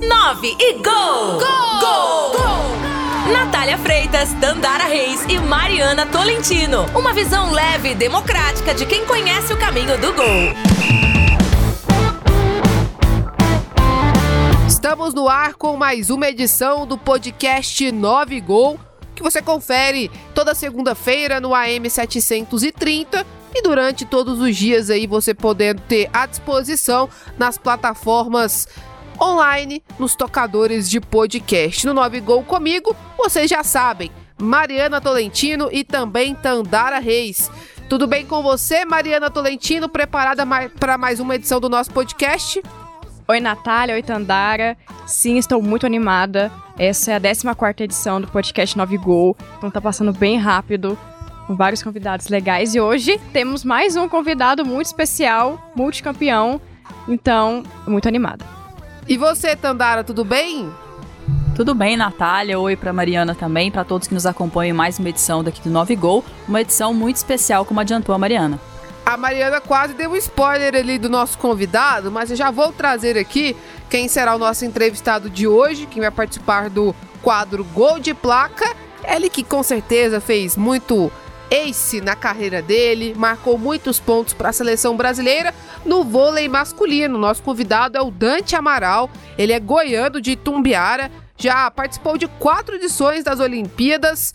9 e gol! Gol! Gol! gol! Natália Freitas, Dandara Reis e Mariana Tolentino. Uma visão leve e democrática de quem conhece o caminho do gol. Estamos no ar com mais uma edição do podcast 9 Gol, que você confere toda segunda-feira no AM 730 e durante todos os dias aí você podendo ter à disposição nas plataformas online, nos tocadores de podcast. No 9 Gol comigo, vocês já sabem, Mariana Tolentino e também Tandara Reis. Tudo bem com você, Mariana Tolentino? Preparada para mais uma edição do nosso podcast? Oi, Natália. Oi, Tandara. Sim, estou muito animada. Essa é a 14 edição do podcast 9 Gol. Então tá passando bem rápido com vários convidados legais. E hoje temos mais um convidado muito especial, multicampeão. Então, muito animada. E você, Tandara, tudo bem? Tudo bem, Natália. Oi para Mariana também, para todos que nos acompanham em mais uma edição daqui do 9 Gol. Uma edição muito especial, como adiantou a Mariana. A Mariana quase deu um spoiler ali do nosso convidado, mas eu já vou trazer aqui quem será o nosso entrevistado de hoje, quem vai participar do quadro Gol de Placa. Ele que com certeza fez muito ace na carreira dele, marcou muitos pontos para a seleção brasileira no vôlei masculino. Nosso convidado é o Dante Amaral, ele é goiano de Tumbiara, já participou de quatro edições das Olimpíadas,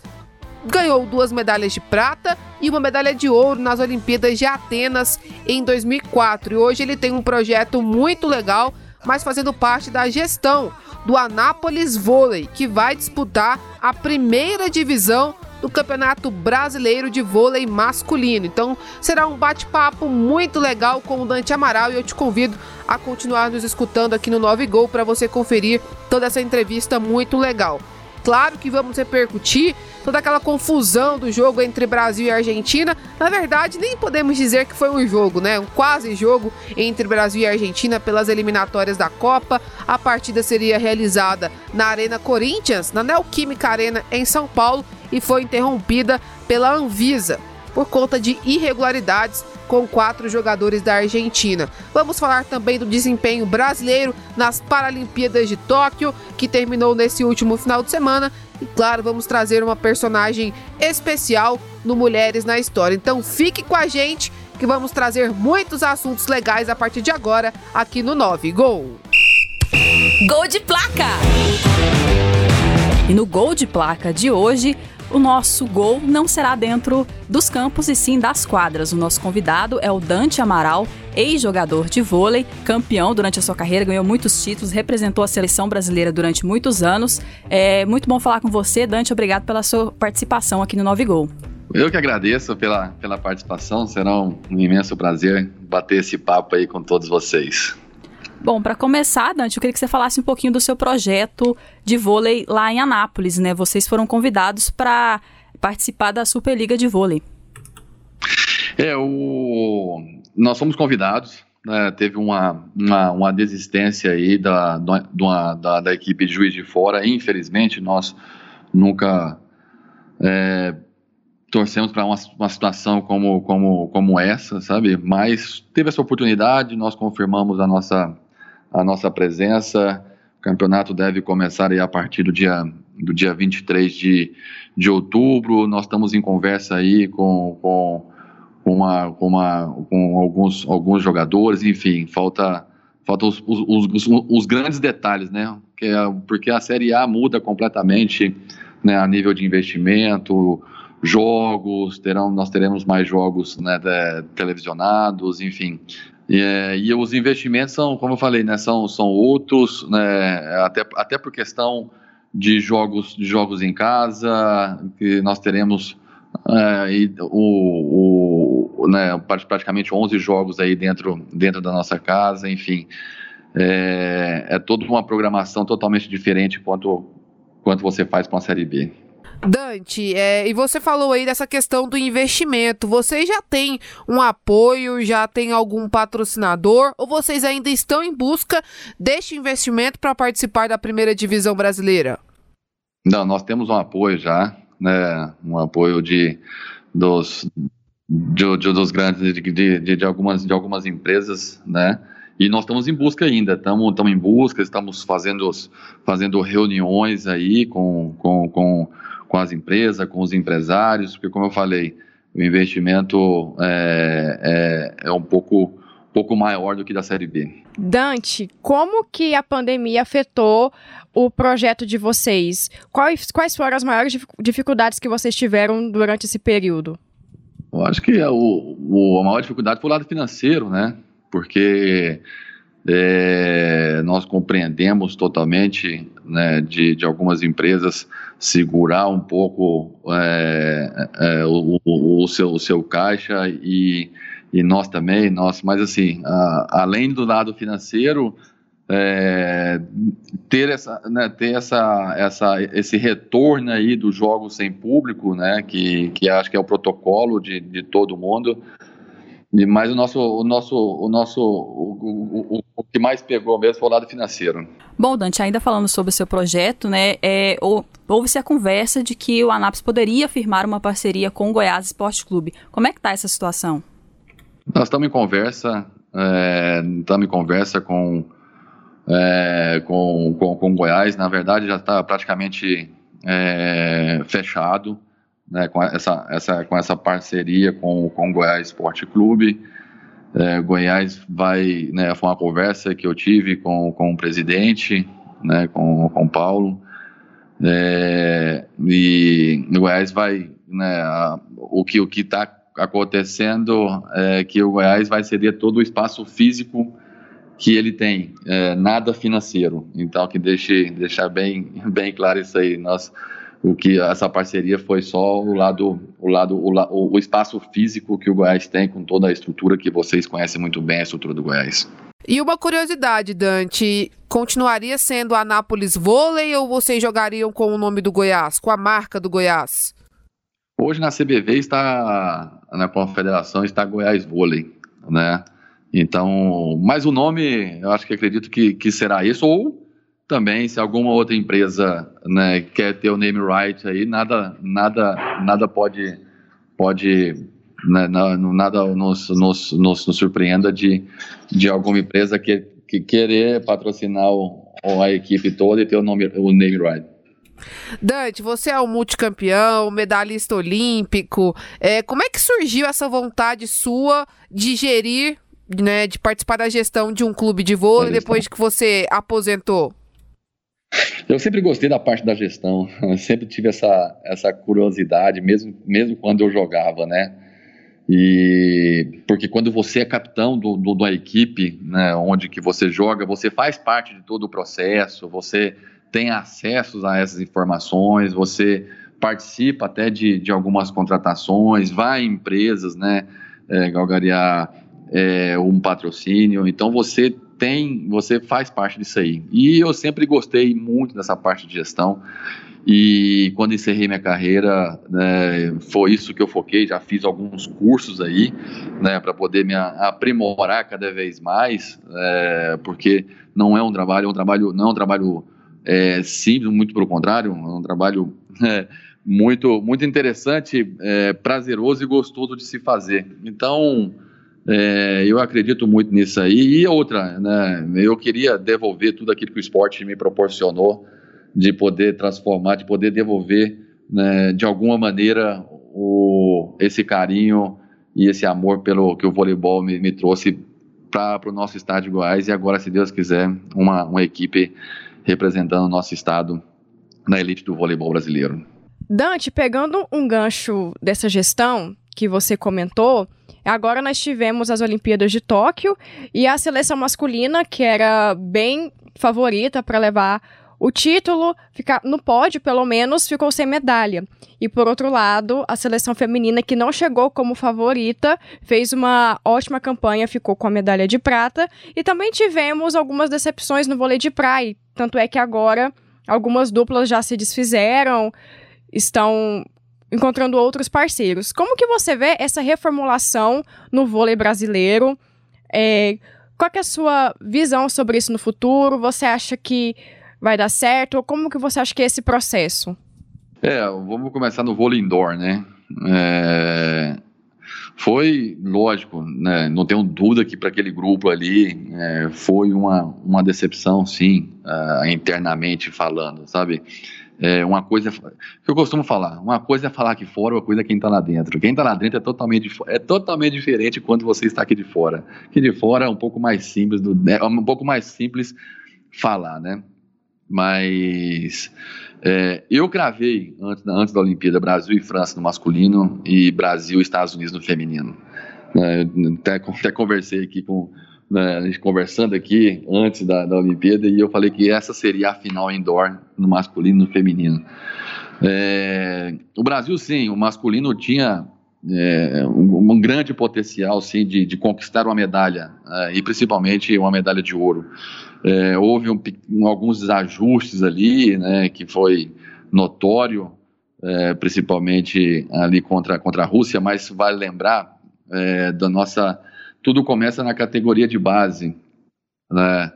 ganhou duas medalhas de prata e uma medalha de ouro nas Olimpíadas de Atenas em 2004. E hoje ele tem um projeto muito legal, mas fazendo parte da gestão do Anápolis Vôlei, que vai disputar a primeira divisão do Campeonato Brasileiro de Vôlei Masculino. Então será um bate-papo muito legal com o Dante Amaral e eu te convido a continuar nos escutando aqui no 9 Gol para você conferir toda essa entrevista muito legal. Claro que vamos repercutir toda aquela confusão do jogo entre Brasil e Argentina. Na verdade, nem podemos dizer que foi um jogo, né? Um quase jogo entre Brasil e Argentina pelas eliminatórias da Copa. A partida seria realizada na Arena Corinthians, na Neoquímica Arena em São Paulo e foi interrompida pela Anvisa por conta de irregularidades com quatro jogadores da Argentina. Vamos falar também do desempenho brasileiro nas Paralimpíadas de Tóquio, que terminou nesse último final de semana. E claro, vamos trazer uma personagem especial no Mulheres na História. Então fique com a gente que vamos trazer muitos assuntos legais a partir de agora aqui no 9 Gol. Gol de placa! E no Gol de placa de hoje, o nosso gol não será dentro dos campos e sim das quadras. O nosso convidado é o Dante Amaral, ex-jogador de vôlei, campeão durante a sua carreira, ganhou muitos títulos, representou a seleção brasileira durante muitos anos. É muito bom falar com você, Dante. Obrigado pela sua participação aqui no Nove Gol. Eu que agradeço pela, pela participação. Será um, um imenso prazer bater esse papo aí com todos vocês. Bom, para começar, Dante, eu queria que você falasse um pouquinho do seu projeto de vôlei lá em Anápolis, né? Vocês foram convidados para participar da Superliga de Vôlei. É, o... nós fomos convidados, né? teve uma, uma, uma, desistência aí da, da, da, da, equipe de Juiz de Fora, infelizmente nós nunca é, torcemos para uma, uma, situação como, como, como essa, sabe? Mas teve essa oportunidade, nós confirmamos a nossa a nossa presença. O campeonato deve começar aí a partir do dia, do dia 23 de, de outubro. Nós estamos em conversa aí com, com, uma, com, uma, com alguns, alguns jogadores, enfim, falta, falta os, os, os, os grandes detalhes, né? Porque, porque a Série A muda completamente né, a nível de investimento, jogos, terão, nós teremos mais jogos né, televisionados, enfim. E, é, e, os investimentos são, como eu falei, né, são, são outros, né, até, até por questão de jogos, de jogos em casa, que nós teremos é, e, o, o, né, praticamente 11 jogos aí dentro, dentro da nossa casa, enfim. É, é toda uma programação totalmente diferente quanto, quanto você faz com a Série B. Dante, é, e você falou aí dessa questão do investimento. Vocês já têm um apoio, já tem algum patrocinador, ou vocês ainda estão em busca deste investimento para participar da primeira divisão brasileira? Não, nós temos um apoio já, né? Um apoio de dos, de, de, dos grandes de, de, de, algumas, de algumas empresas, né? e nós estamos em busca ainda, estamos, estamos em busca, estamos fazendo, fazendo reuniões aí com, com, com, com as empresas, com os empresários, porque como eu falei, o investimento é, é, é um pouco, pouco maior do que da Série B. Dante, como que a pandemia afetou o projeto de vocês? Quais, quais foram as maiores dificuldades que vocês tiveram durante esse período? Eu acho que a, o, a maior dificuldade foi o lado financeiro, né? porque é, nós compreendemos totalmente né, de, de algumas empresas segurar um pouco é, é, o, o, seu, o seu caixa e, e nós também, nós, mas assim, a, além do lado financeiro, é, ter essa, né, ter essa, essa, esse retorno aí dos jogos sem público, né, que, que acho que é o protocolo de, de todo mundo, mas o nosso, o nosso, o nosso, o, o, o, que mais pegou mesmo foi o lado financeiro. Bom, Dante, ainda falando sobre o seu projeto, né, é, houve-se a conversa de que o Anaps poderia firmar uma parceria com o Goiás Esporte Clube. Como é que está essa situação? Nós estamos em conversa, é, estamos em conversa com, é, com, com, com Goiás. Na verdade, já está praticamente é, fechado né, com, essa, essa, com essa parceria com, com o Goiás Esporte Clube. É, Goiás vai, né, foi uma conversa que eu tive com, com o presidente, né, com, com o Paulo, é, e o Goiás vai, né, a, o que o que está acontecendo é que o Goiás vai ceder todo o espaço físico que ele tem, é, nada financeiro. Então, que deixe deixar bem bem claro isso aí. Nós o que essa parceria foi só o lado, o lado, o, o espaço físico que o Goiás tem com toda a estrutura que vocês conhecem muito bem a estrutura do Goiás. E uma curiosidade, Dante, continuaria sendo Anápolis Vôlei ou vocês jogariam com o nome do Goiás, com a marca do Goiás? Hoje na CBV está, na Confederação está Goiás Vôlei, né? Então, mas o nome, eu acho que acredito que, que será isso, ou também, se alguma outra empresa né, quer ter o name right aí, nada, nada, nada pode, pode né, nada nos, nos, nos, nos, surpreenda de, de alguma empresa que, que querer patrocinar o, a equipe toda e ter o, nome, o name right. Dante, você é um multicampeão, medalhista olímpico. É, como é que surgiu essa vontade sua de gerir, né, de participar da gestão de um clube de vôlei depois que você aposentou? Eu sempre gostei da parte da gestão, sempre tive essa, essa curiosidade, mesmo, mesmo quando eu jogava, né? E porque quando você é capitão do, do, da equipe, né, onde que você joga, você faz parte de todo o processo, você tem acesso a essas informações, você participa até de, de algumas contratações, vai em empresas, né, é, galgarear é, um patrocínio, então você tem, você faz parte disso aí. E eu sempre gostei muito dessa parte de gestão. E quando encerrei minha carreira, né, foi isso que eu foquei. Já fiz alguns cursos aí, né, para poder me aprimorar cada vez mais, é, porque não é um trabalho, é um trabalho, não é um trabalho é, simples, muito pelo contrário, é um trabalho é, muito, muito interessante, é, prazeroso e gostoso de se fazer. Então, é, eu acredito muito nisso aí. E outra, né, eu queria devolver tudo aquilo que o esporte me proporcionou, de poder transformar, de poder devolver, né, de alguma maneira, o, esse carinho e esse amor pelo que o voleibol me, me trouxe para o nosso estado de Goiás. E agora, se Deus quiser, uma, uma equipe representando o nosso estado na elite do voleibol brasileiro. Dante, pegando um gancho dessa gestão que você comentou, Agora nós tivemos as Olimpíadas de Tóquio e a seleção masculina, que era bem favorita para levar o título, ficar no pódio pelo menos, ficou sem medalha. E por outro lado, a seleção feminina, que não chegou como favorita, fez uma ótima campanha, ficou com a medalha de prata. E também tivemos algumas decepções no vôlei de praia. Tanto é que agora algumas duplas já se desfizeram, estão encontrando outros parceiros. Como que você vê essa reformulação no vôlei brasileiro? É, qual é a sua visão sobre isso no futuro? Você acha que vai dar certo? Como que você acha que é esse processo? É, vamos começar no vôlei indoor, né? É, Foi, lógico, né, não tenho dúvida que para aquele grupo ali é, foi uma, uma decepção, sim, uh, internamente falando, sabe? É uma coisa que eu costumo falar, uma coisa é falar aqui fora, outra coisa é quem está lá dentro. Quem está lá dentro é totalmente, é totalmente diferente quando você está aqui de fora. Aqui de fora é um pouco mais simples, do, é um pouco mais simples falar, né? Mas é, eu gravei antes, antes da Olimpíada Brasil e França no masculino e Brasil e Estados Unidos no feminino. É, até, até conversei aqui com né, a gente conversando aqui antes da, da Olimpíada e eu falei que essa seria a final indoor no masculino e no feminino. É, o Brasil, sim, o masculino tinha é, um, um, grande potencial, sim, de, de conquistar uma medalha é, e principalmente uma medalha de ouro. É, houve um, um, alguns desajustes ali, né, que foi notório, é, principalmente ali contra, contra a Rússia, mas vale lembrar é, da nossa. Tudo começa na categoria de base. Né?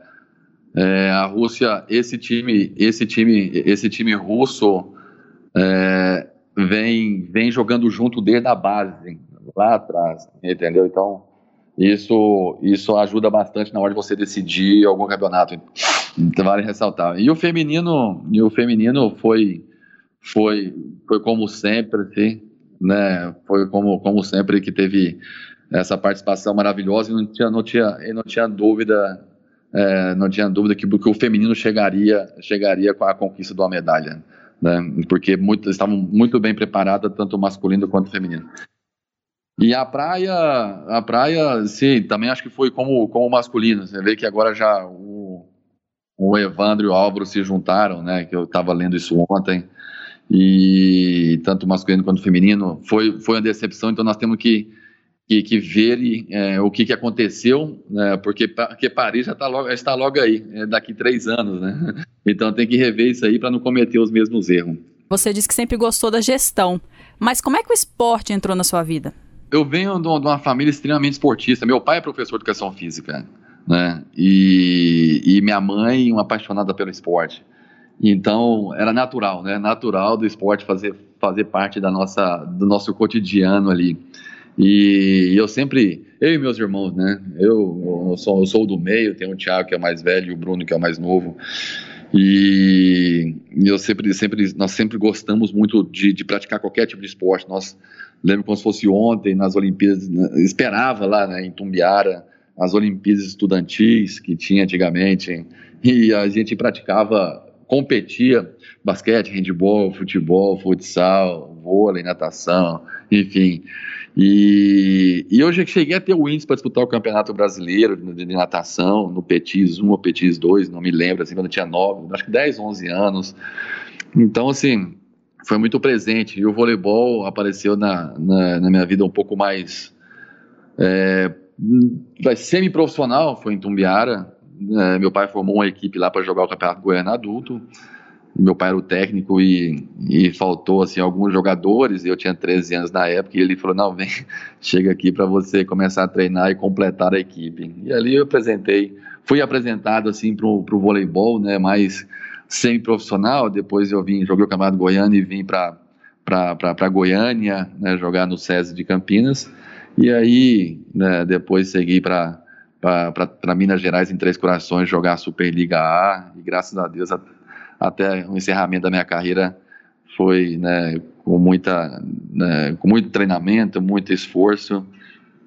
É, a Rússia, esse time, esse time, esse time russo é, vem, vem jogando junto desde a base, lá atrás, entendeu? Então, isso, isso ajuda bastante na hora de você decidir algum campeonato. Então, vale ressaltar. E o feminino, e o feminino foi, foi, foi como sempre, assim, né? Foi como, como sempre que teve essa participação maravilhosa e não tinha, não tinha, não tinha dúvida, é, não tinha dúvida que, que o feminino chegaria, chegaria com a conquista de uma medalha. Né, porque muito, estavam muito bem preparadas, tanto o masculino quanto o feminino. E a praia, a praia, sim, também acho que foi como, como masculino. Você vê que agora já o, o Evandro e o Álvaro se juntaram, né? Que eu estava lendo isso ontem. E tanto masculino quanto feminino foi, foi uma decepção. Então nós temos que, que, que ver é, o que, que aconteceu, né, porque, porque Paris já tá logo, está logo aí, é daqui três anos, né? Então tem que rever isso aí para não cometer os mesmos erros. Você disse que sempre gostou da gestão, mas como é que o esporte entrou na sua vida? eu venho de uma família extremamente esportista. Meu pai é professor de educação física, né? E, e minha mãe, uma apaixonada pelo esporte. Então, era natural, né? Natural do esporte fazer, fazer parte da nossa, do nosso cotidiano ali. E eu sempre, eu e meus irmãos, né? Eu, eu, sou, eu sou do meio, tem o Thiago que é mais velho o Bruno que é mais novo. E eu sempre, sempre, nós sempre gostamos muito de, de praticar qualquer tipo de esporte. Nós lembro como se fosse ontem nas Olimpíadas, né, esperava lá né, em Tumbiara as Olimpíadas estudantis que tinha antigamente e a gente praticava, competia basquete, handball, futebol, futsal, vôlei, natação, enfim. E, e eu cheguei a ter o índice para disputar o Campeonato Brasileiro de, de, natação, no Petis 1 ou Petis 2, não me lembro, assim, quando eu tinha 9, acho que 10, 11 anos. Então, assim, foi muito presente. E o voleibol apareceu na, na, na minha vida um pouco mais é, semi-profissional, foi em Tumbiara. É, meu pai formou uma equipe lá para jogar o Campeonato Goiano adulto. Meu pai era o técnico e, e faltou assim alguns jogadores. Eu tinha 13 anos na época e ele falou: "Não, vem, chega aqui para você começar a treinar e completar a equipe". E ali eu apresentei, fui apresentado assim para o voleibol, né, mais semi-profissional, depois eu vim, joguei o Campeonato Goiano e vim para Goiânia, né, jogar no SESI de Campinas, e aí né, depois segui para Minas Gerais em Três Corações jogar a Superliga A, e graças a Deus até o encerramento da minha carreira foi né, com, muita, né, com muito treinamento, muito esforço,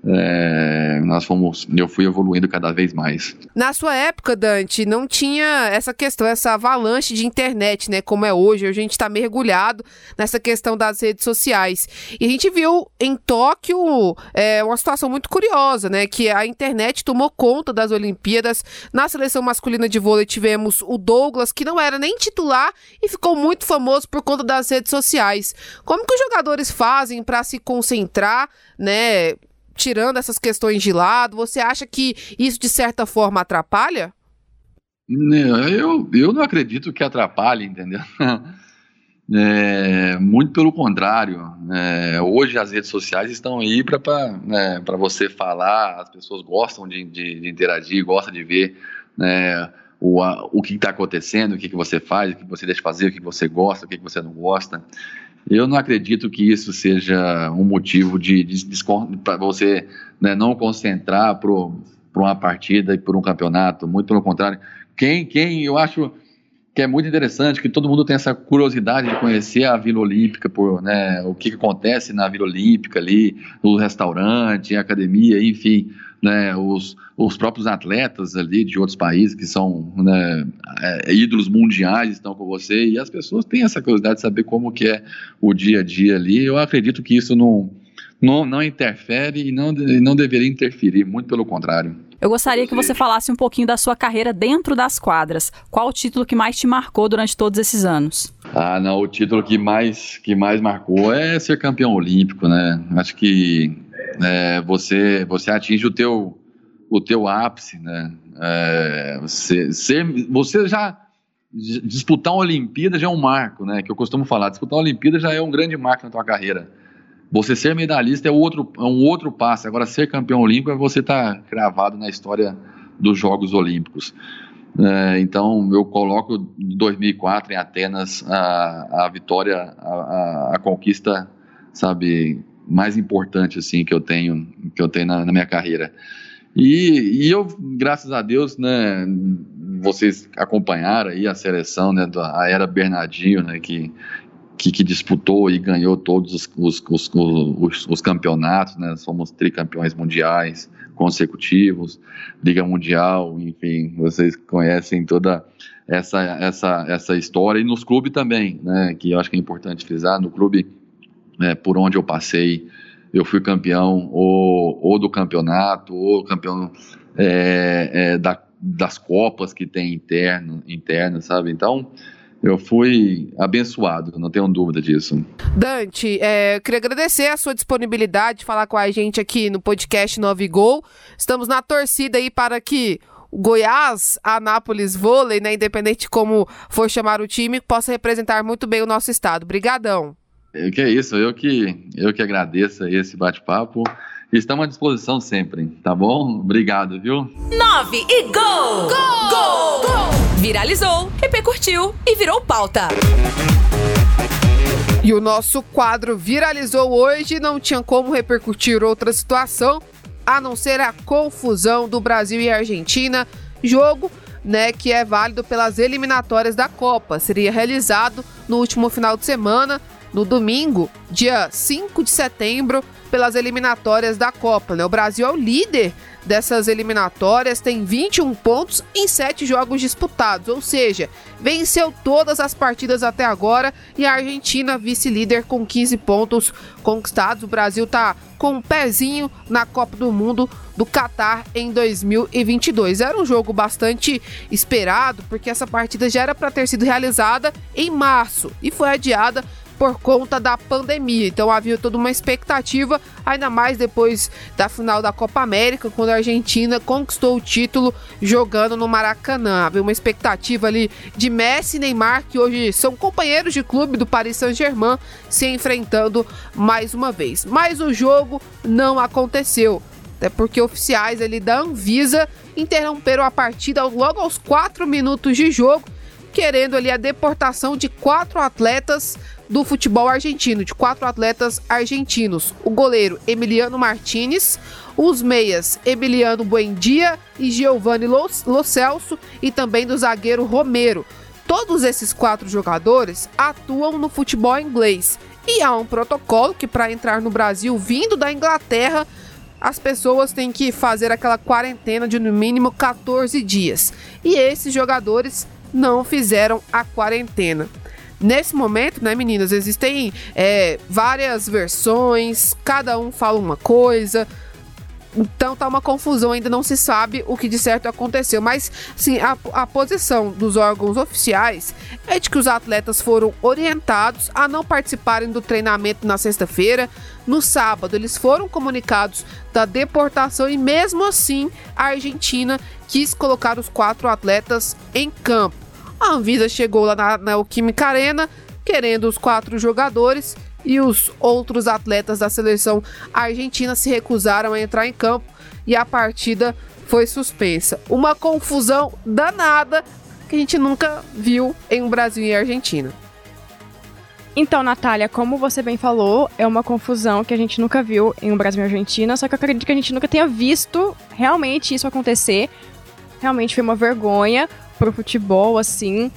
é, nós fomos, eu fui evoluindo cada vez mais. Na sua época, Dante, não tinha essa questão, essa avalanche de internet, né? Como é hoje. A gente está mergulhado nessa questão das redes sociais. E a gente viu em Tóquio é, uma situação muito curiosa, né? Que a internet tomou conta das Olimpíadas. Na seleção masculina de vôlei tivemos o Douglas, que não era nem titular e ficou muito famoso por conta das redes sociais. Como que os jogadores fazem para se concentrar, né? Tirando essas questões de lado, você acha que isso de certa forma atrapalha? Eu, eu não acredito que atrapalhe, entendeu? É, muito pelo contrário. É, hoje as redes sociais estão aí para né, você falar, as pessoas gostam de, de, de interagir, gostam de ver né, o, a, o que está acontecendo, o que, que você faz, o que você deixa fazer, o que você gosta, o que você não gosta. Eu não acredito que isso seja um motivo de, de, de para você né, não concentrar para uma partida e por um campeonato. Muito pelo contrário. Quem, quem eu acho que é muito interessante, que todo mundo tem essa curiosidade de conhecer a Vila Olímpica, por, né, o que, que acontece na Vila Olímpica ali, no restaurante, academia, enfim, né, os, os próprios atletas ali de outros países que são né, é, ídolos mundiais estão com você e as pessoas têm essa curiosidade de saber como que é o dia a dia ali. Eu acredito que isso não, não, não interfere e não, não deveria interferir, muito pelo contrário. Eu gostaria que você falasse um pouquinho da sua carreira dentro das quadras. Qual o título que mais te marcou durante todos esses anos? Ah, não, o título que mais, que mais marcou é ser campeão olímpico, né? Acho que é, você, você atinge o teu, o teu ápice, né? É, você, você já disputar uma Olimpíada já é um marco, né? Que eu costumo falar, disputar uma Olimpíada já é um grande marco na tua carreira. Você ser medalhista é, outro, é um outro passo. Agora, ser campeão olímpico é você estar tá cravado na história dos Jogos Olímpicos. É, então, eu coloco 2004 em Atenas a, a vitória, a, a, a, conquista, sabe, mais importante assim que eu tenho, que eu tenho na, na minha carreira. E, e, eu, graças a Deus, né, vocês acompanharam aí a seleção, né, da era Bernardinho, né, que que, que, disputou e ganhou todos os, os, os, os, campeonatos, né? Somos tricampeões mundiais consecutivos, Liga Mundial, enfim, vocês conhecem toda essa, essa, essa história e nos clubes também, né? Que eu acho que é importante frisar, no clube né, por onde eu passei, eu fui campeão ou, ou do campeonato, ou campeão é, é, da, das copas que tem interno, interno, sabe? Então, eu fui abençoado, não tenho dúvida disso. Dante, é, queria agradecer a sua disponibilidade de falar com a gente aqui no podcast 9 Gol. Estamos na torcida aí para que Goiás, Anápolis Vôlei, né, independente como for chamar o time, possa representar muito bem o nosso estado. Obrigadão. É, que é isso, eu que, eu que agradeço esse bate-papo. Estamos à disposição sempre, tá bom? Obrigado, viu? 9 e gol! Gol! Gol! gol! Viralizou, repercutiu e virou pauta. E o nosso quadro viralizou hoje, não tinha como repercutir outra situação a não ser a confusão do Brasil e Argentina, jogo né, que é válido pelas eliminatórias da Copa. Seria realizado no último final de semana, no domingo, dia 5 de setembro, pelas eliminatórias da Copa. Né? O Brasil é o líder dessas eliminatórias, tem 21 pontos em 7 jogos disputados, ou seja, venceu todas as partidas até agora e a Argentina vice-líder com 15 pontos conquistados. O Brasil tá com um pezinho na Copa do Mundo do Catar em 2022. Era um jogo bastante esperado, porque essa partida já era para ter sido realizada em março e foi adiada por conta da pandemia. Então havia toda uma expectativa, ainda mais depois da final da Copa América, quando a Argentina conquistou o título jogando no Maracanã. Havia uma expectativa ali de Messi e Neymar, que hoje são companheiros de clube do Paris Saint-Germain, se enfrentando mais uma vez. Mas o jogo não aconteceu. Até porque oficiais ali da Anvisa interromperam a partida logo aos 4 minutos de jogo, querendo ali a deportação de quatro atletas do futebol argentino, de quatro atletas argentinos: o goleiro Emiliano Martinez, os meias Emiliano Buendia e Giovanni Lo, Celso e também do zagueiro Romero. Todos esses quatro jogadores atuam no futebol inglês e há um protocolo que para entrar no Brasil vindo da Inglaterra as pessoas têm que fazer aquela quarentena de no mínimo 14 dias. E esses jogadores não fizeram a quarentena. Nesse momento, né, meninas, existem é, várias versões, cada um fala uma coisa. Então tá uma confusão, ainda não se sabe o que de certo aconteceu. Mas, sim, a, a posição dos órgãos oficiais é de que os atletas foram orientados a não participarem do treinamento na sexta-feira. No sábado, eles foram comunicados da deportação e, mesmo assim, a Argentina quis colocar os quatro atletas em campo. A Anvisa chegou lá na, na Química Arena querendo os quatro jogadores e os outros atletas da seleção argentina se recusaram a entrar em campo e a partida foi suspensa. Uma confusão danada que a gente nunca viu em Brasil e Argentina. Então, Natália, como você bem falou, é uma confusão que a gente nunca viu em um Brasil e Argentina, só que eu acredito que a gente nunca tenha visto realmente isso acontecer. Realmente foi uma vergonha pro futebol, assim.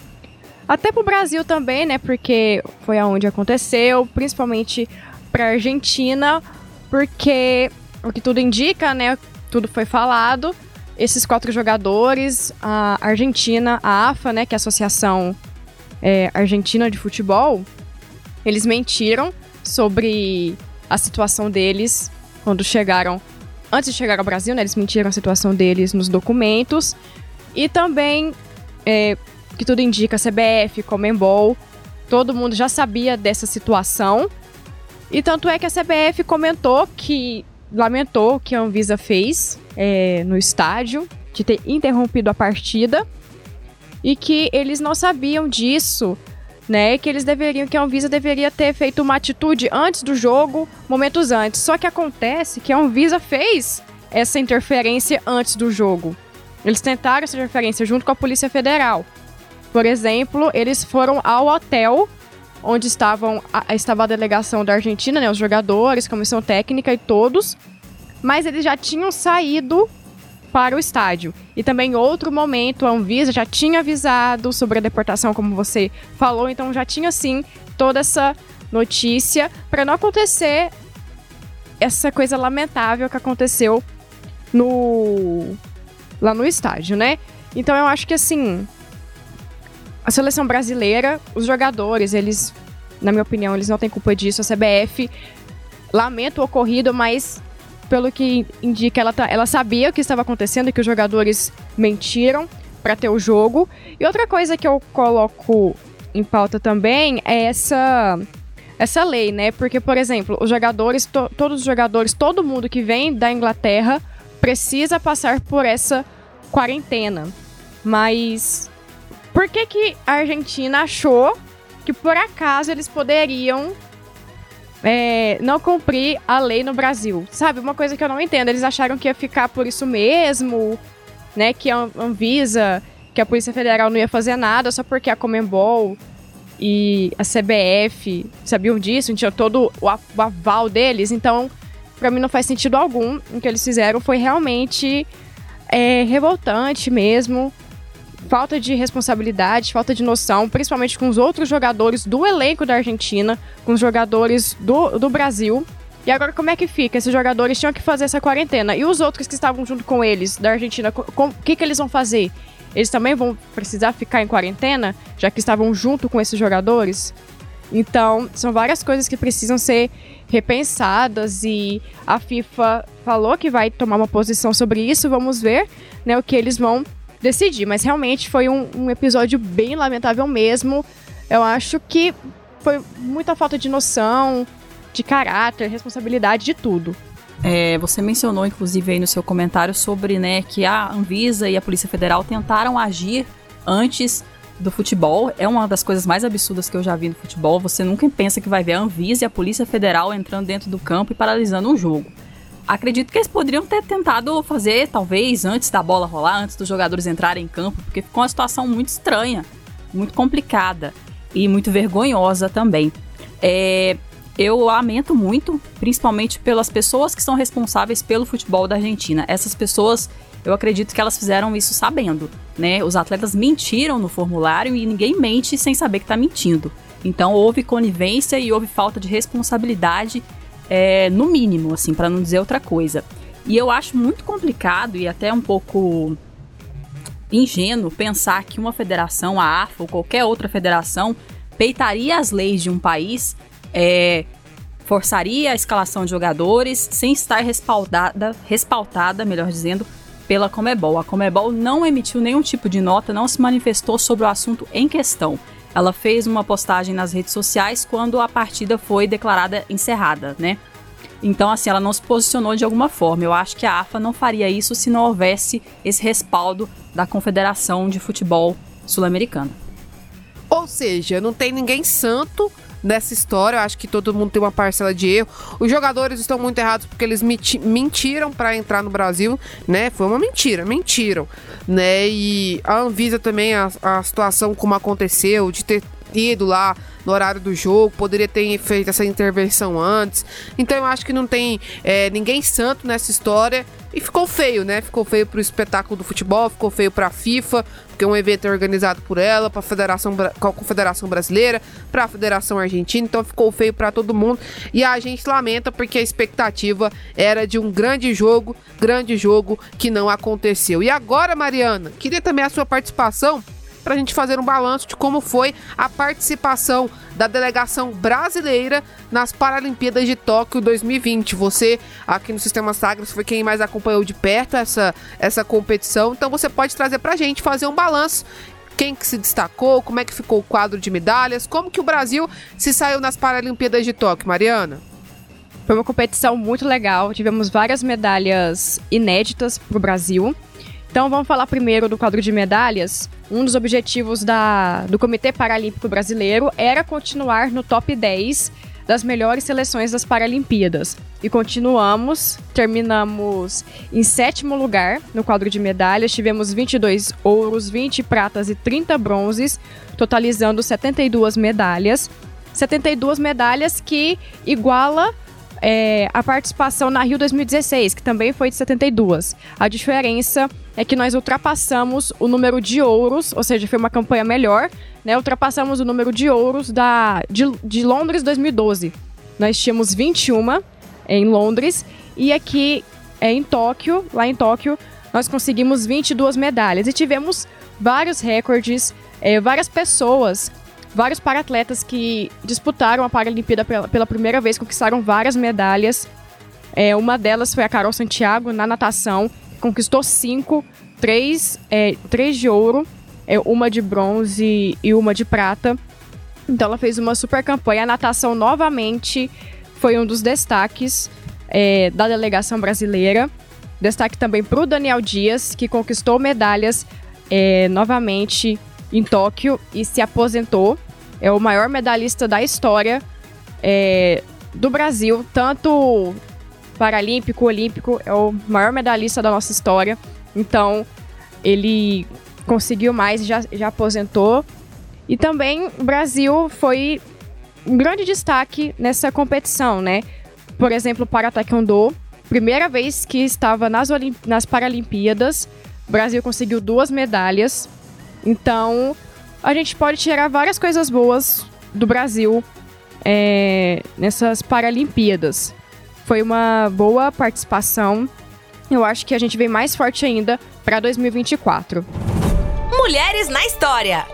Até pro Brasil também, né? Porque foi aonde aconteceu, principalmente pra Argentina, porque o que tudo indica, né? Tudo foi falado. Esses quatro jogadores, a Argentina, a AFA, né? Que é a Associação é, Argentina de Futebol, eles mentiram sobre a situação deles quando chegaram. Antes de chegar ao Brasil, né, eles mentiram a situação deles nos documentos. E também, é, que tudo indica, CBF, Comembol, todo mundo já sabia dessa situação. E tanto é que a CBF comentou que lamentou o que a Anvisa fez é, no estádio, de ter interrompido a partida, e que eles não sabiam disso né? Que eles deveriam, que a Anvisa deveria ter feito uma atitude antes do jogo, momentos antes. Só que acontece que a Anvisa fez essa interferência antes do jogo. Eles tentaram essa interferência junto com a Polícia Federal. Por exemplo, eles foram ao hotel onde estavam a, estava a delegação da Argentina, né, os jogadores, comissão técnica e todos, mas eles já tinham saído para o estádio. E também outro momento a Anvisa já tinha avisado sobre a deportação, como você falou, então já tinha sim toda essa notícia para não acontecer essa coisa lamentável que aconteceu no lá no estádio, né? Então eu acho que assim, a seleção brasileira, os jogadores, eles, na minha opinião, eles não têm culpa disso. A CBF lamenta o ocorrido, mas pelo que indica, ela, tá, ela sabia o que estava acontecendo, que os jogadores mentiram para ter o jogo. E outra coisa que eu coloco em pauta também é essa essa lei, né? Porque, por exemplo, os jogadores, to, todos os jogadores, todo mundo que vem da Inglaterra precisa passar por essa quarentena. Mas por que que a Argentina achou que por acaso eles poderiam é, não cumprir a lei no Brasil. Sabe, uma coisa que eu não entendo. Eles acharam que ia ficar por isso mesmo, né? Que a Anvisa, que a Polícia Federal não ia fazer nada só porque a Comembol e a CBF sabiam disso, tinha todo o aval deles. Então, para mim não faz sentido algum. O que eles fizeram foi realmente é, revoltante mesmo falta de responsabilidade, falta de noção, principalmente com os outros jogadores do elenco da Argentina, com os jogadores do, do Brasil. E agora como é que fica? Esses jogadores tinham que fazer essa quarentena. E os outros que estavam junto com eles, da Argentina, o que, que eles vão fazer? Eles também vão precisar ficar em quarentena, já que estavam junto com esses jogadores? Então, são várias coisas que precisam ser repensadas e a FIFA falou que vai tomar uma posição sobre isso. Vamos ver né, o que eles vão decidir. Mas realmente foi um, um episódio bem lamentável mesmo. Eu acho que foi muita falta de noção, de caráter, responsabilidade, de tudo. É, você mencionou, inclusive, aí no seu comentário sobre né, que a Anvisa e a Polícia Federal tentaram agir antes do futebol. É uma das coisas mais absurdas que eu já vi no futebol. Você nunca pensa que vai ver a Anvisa e a Polícia Federal entrando dentro do campo e paralisando um jogo acredito que eles poderiam ter tentado fazer, talvez, antes da bola rolar, antes dos jogadores entrarem em campo, porque ficou uma situação muito estranha, muito complicada e muito vergonhosa também. É, eu lamento muito, principalmente pelas pessoas que são responsáveis pelo futebol da Argentina. Essas pessoas, eu acredito que elas fizeram isso sabendo, né? Os atletas mentiram no formulário e ninguém mente sem saber que está mentindo. Então houve conivência e houve falta de responsabilidade é, no mínimo, assim, para não dizer outra coisa. E eu acho muito complicado e até um pouco ingênuo pensar que uma federação, a AFA ou qualquer outra federação, peitaria as leis de um país, é, forçaria a escalação de jogadores sem estar respaldada, respaldada, melhor dizendo, pela Comebol. A Comebol não emitiu nenhum tipo de nota, não se manifestou sobre o assunto em questão. Ela fez uma postagem nas redes sociais quando a partida foi declarada encerrada, né? Então, assim, ela não se posicionou de alguma forma. Eu acho que a AFA não faria isso se não houvesse esse respaldo da Confederação de Futebol Sul-Americana. Ou seja, não tem ninguém santo nessa história. Eu acho que todo mundo tem uma parcela de erro. Os jogadores estão muito errados porque eles mentiram para entrar no Brasil, né? Foi uma mentira, mentiram, né? E a Anvisa também, a, a situação como aconteceu, de ter ido lá no horário do jogo, poderia ter feito essa intervenção antes. Então eu acho que não tem é, ninguém santo nessa história. E ficou feio, né? Ficou feio pro espetáculo do futebol, ficou feio pra FIFA, porque um evento é organizado por ela, pra Federação, com a Confederação Brasileira, pra Federação Argentina, então ficou feio para todo mundo. E a gente lamenta porque a expectativa era de um grande jogo, grande jogo que não aconteceu. E agora, Mariana, queria também a sua participação para a gente fazer um balanço de como foi a participação da delegação brasileira nas Paralimpíadas de Tóquio 2020. Você, aqui no Sistema Sagres, foi quem mais acompanhou de perto essa, essa competição, então você pode trazer para a gente, fazer um balanço quem que se destacou, como é que ficou o quadro de medalhas, como que o Brasil se saiu nas Paralimpíadas de Tóquio, Mariana? Foi uma competição muito legal, tivemos várias medalhas inéditas para o Brasil. Então vamos falar primeiro do quadro de medalhas. Um dos objetivos da, do Comitê Paralímpico Brasileiro era continuar no top 10 das melhores seleções das Paralimpíadas. E continuamos, terminamos em sétimo lugar no quadro de medalhas. Tivemos 22 ouros, 20 pratas e 30 bronzes, totalizando 72 medalhas. 72 medalhas que iguala é, a participação na Rio 2016, que também foi de 72. A diferença é que nós ultrapassamos o número de ouros, ou seja, foi uma campanha melhor, né? Ultrapassamos o número de ouros da, de, de Londres 2012. Nós tínhamos 21 em Londres e aqui é, em Tóquio, lá em Tóquio, nós conseguimos 22 medalhas e tivemos vários recordes, é, várias pessoas vários paratletas que disputaram a Paralimpíada pela, pela primeira vez, conquistaram várias medalhas. É, uma delas foi a Carol Santiago na natação, conquistou cinco, três, é, três de ouro, é, uma de bronze e uma de prata. Então ela fez uma super campanha. A natação novamente foi um dos destaques é, da delegação brasileira. Destaque também para o Daniel Dias, que conquistou medalhas é, novamente em Tóquio e se aposentou é o maior medalhista da história é, do Brasil, tanto paralímpico, olímpico, é o maior medalhista da nossa história. Então, ele conseguiu mais e já, já aposentou. E também o Brasil foi um grande destaque nessa competição, né? Por exemplo, para Taekwondo, primeira vez que estava nas, nas Paralimpíadas, o Brasil conseguiu duas medalhas. Então, a gente pode tirar várias coisas boas do Brasil é, nessas Paralimpíadas. Foi uma boa participação. Eu acho que a gente vem mais forte ainda para 2024. Mulheres na História.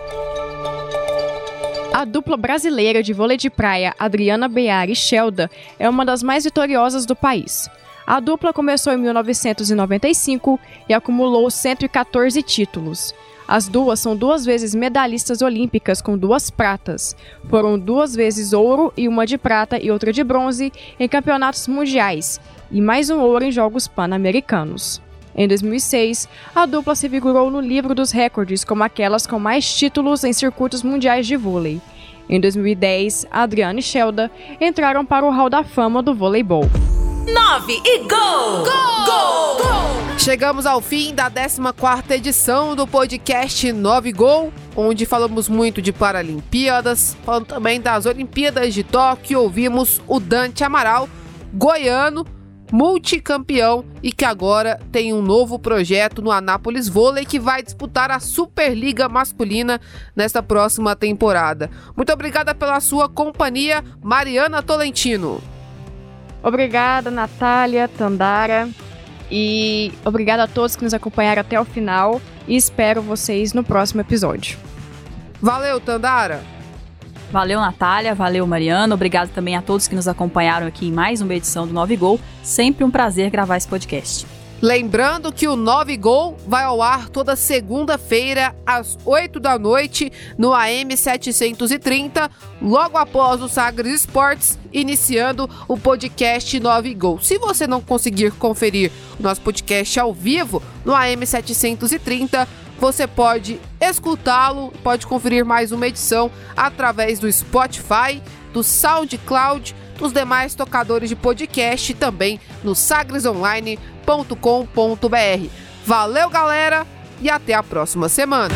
A dupla brasileira de vôlei de praia Adriana Bear e Shelda é uma das mais vitoriosas do país. A dupla começou em 1995 e acumulou 114 títulos. As duas são duas vezes medalhistas olímpicas com duas pratas. Foram duas vezes ouro e uma de prata e outra de bronze em campeonatos mundiais e mais um ouro em Jogos Pan-Americanos. Em 2006, a dupla se figurou no livro dos recordes como aquelas com mais títulos em circuitos mundiais de vôlei. Em 2010, Adriana e Shelda entraram para o Hall da Fama do voleibol. 9 e gol! Gol! Gol! gol! Chegamos ao fim da 14 edição do podcast 9 Gol, onde falamos muito de Paralimpíadas, falando também das Olimpíadas de Tóquio, ouvimos o Dante Amaral, goiano, multicampeão e que agora tem um novo projeto no Anápolis Vôlei que vai disputar a Superliga Masculina nesta próxima temporada. Muito obrigada pela sua companhia, Mariana Tolentino. Obrigada, Natália, Tandara. E obrigada a todos que nos acompanharam até o final. E espero vocês no próximo episódio. Valeu, Tandara! Valeu, Natália. Valeu, Mariana. Obrigado também a todos que nos acompanharam aqui em mais uma edição do 9 Gol. Sempre um prazer gravar esse podcast. Lembrando que o 9 Gol vai ao ar toda segunda-feira, às 8 da noite, no AM 730, logo após o Sagres Esportes, iniciando o podcast 9 Gol. Se você não conseguir conferir o nosso podcast ao vivo no AM 730, você pode escutá-lo, pode conferir mais uma edição através do Spotify, do SoundCloud, dos demais tocadores de podcast também no sagresonline.com.br. Valeu, galera, e até a próxima semana.